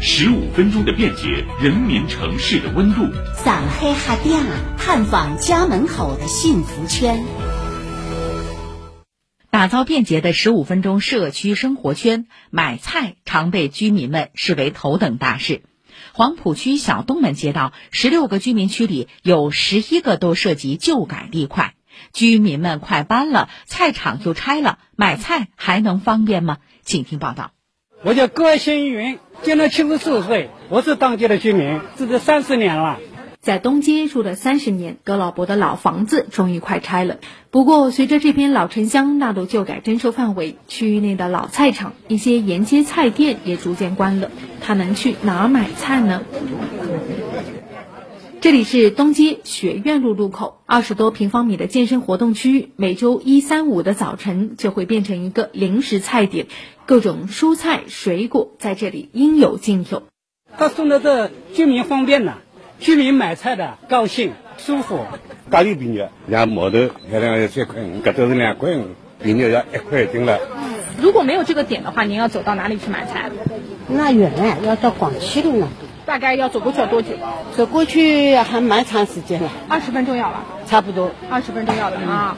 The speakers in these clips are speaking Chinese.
十五分钟的便捷，人民城市的温度。上黑哈店探访家门口的幸福圈，打造便捷的十五分钟社区生活圈。买菜常被居民们视为头等大事。黄浦区小东门街道十六个居民区里有十一个都涉及旧改地块，居民们快搬了，菜场就拆了，买菜还能方便吗？请听报道。我叫葛新云，今年七十四岁，我是当地的居民，住了三十年了。在东街住了三十年，葛老伯的老房子终于快拆了。不过，随着这片老城乡纳入旧改征收范围，区域内的老菜场、一些沿街菜店也逐渐关了。他能去哪买菜呢？这里是东街学院路路口，二十多平方米的健身活动区，每周一、三、五的早晨就会变成一个零食菜点，各种蔬菜、水果在这里应有尽有。他送的这居民方便呐，居民买菜的高兴舒服。咖喱饼肉，像毛头现在要三块五，搿都是两块五，饼肉要一块一斤了。如果没有这个点的话，您要走到哪里去买菜？那远了，要到广西的呢。大概要走过去要多久？走过去还蛮长时间了，二十分钟要吧，差不多二十分钟要的啊。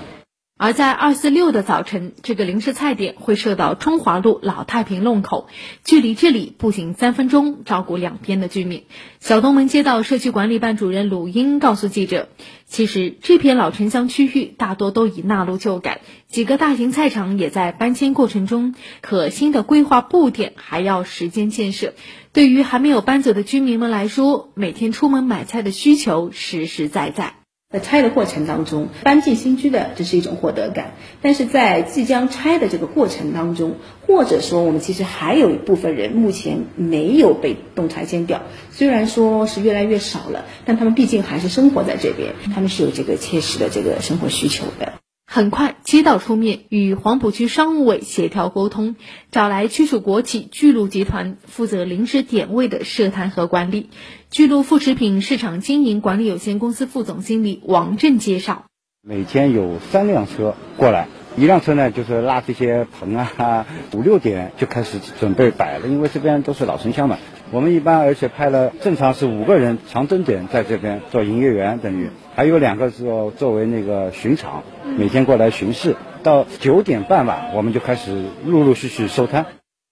而在二四六的早晨，这个临时菜点会设到中华路老太平弄口，距离这里步行三分钟，照顾两边的居民。小东门街道社区管理办主任鲁英告诉记者，其实这片老城乡区域大多都已纳入旧改，几个大型菜场也在搬迁过程中，可新的规划布点还要时间建设。对于还没有搬走的居民们来说，每天出门买菜的需求实实在在。在拆的过程当中，搬进新居的这是一种获得感，但是在即将拆的这个过程当中，或者说我们其实还有一部分人目前没有被动拆迁掉，虽然说是越来越少了，但他们毕竟还是生活在这边，他们是有这个切实的这个生活需求的。很快，街道出面与黄浦区商务委协调沟通，找来区属国企巨鹿集团负责临时点位的设摊和管理。巨鹿副食品市场经营管理有限公司副总经理王震介绍：每天有三辆车过来，一辆车呢就是拉这些棚啊，五六点就开始准备摆了，因为这边都是老城乡嘛。我们一般而且派了正常是五个人长蹲点在这边做营业员，等于还有两个是作为那个巡场，每天过来巡视。到九点半吧，我们就开始陆陆续续收摊。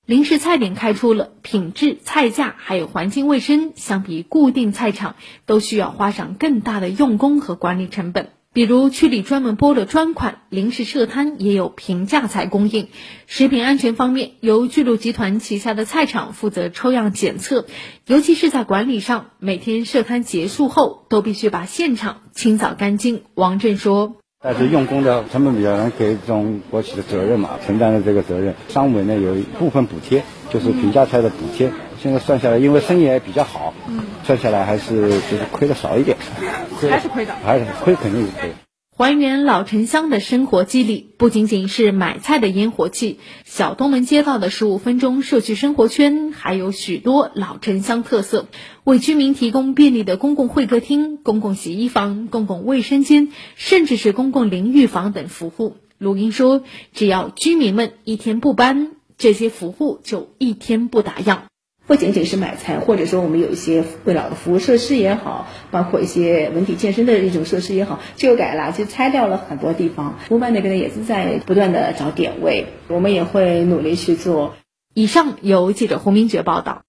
临时菜点开出了，品质、菜价还有环境卫生，相比固定菜场都需要花上更大的用工和管理成本。比如区里专门拨了专款，临时设摊也有平价菜供应。食品安全方面，由巨鹿集团旗下的菜场负责抽样检测，尤其是在管理上，每天设摊结束后都必须把现场清扫干净。王震说：“但是用工的成本比较难，给这种国企的责任嘛，承担的这个责任。商委呢有一部分补贴，就是平价菜的补贴。现在算下来，因为生意也比较好，嗯算下来还是就是亏的少一点。”还是亏的，还是亏，肯定是亏。还原老城乡的生活肌理，不仅仅是买菜的烟火气。小东门街道的十五分钟社区生活圈，还有许多老城乡特色，为居民提供便利的公共会客厅、公共洗衣房、公共卫生间，甚至是公共淋浴房等服务。鲁英说：“只要居民们一天不搬，这些服务就一天不打烊。”不仅仅是买菜，或者说我们有一些为老的服务设施也好，包括一些文体健身的一种设施也好，旧改了，就拆掉了很多地方。湖北那边呢也是在不断的找点位，我们也会努力去做。以上由记者胡明珏报道。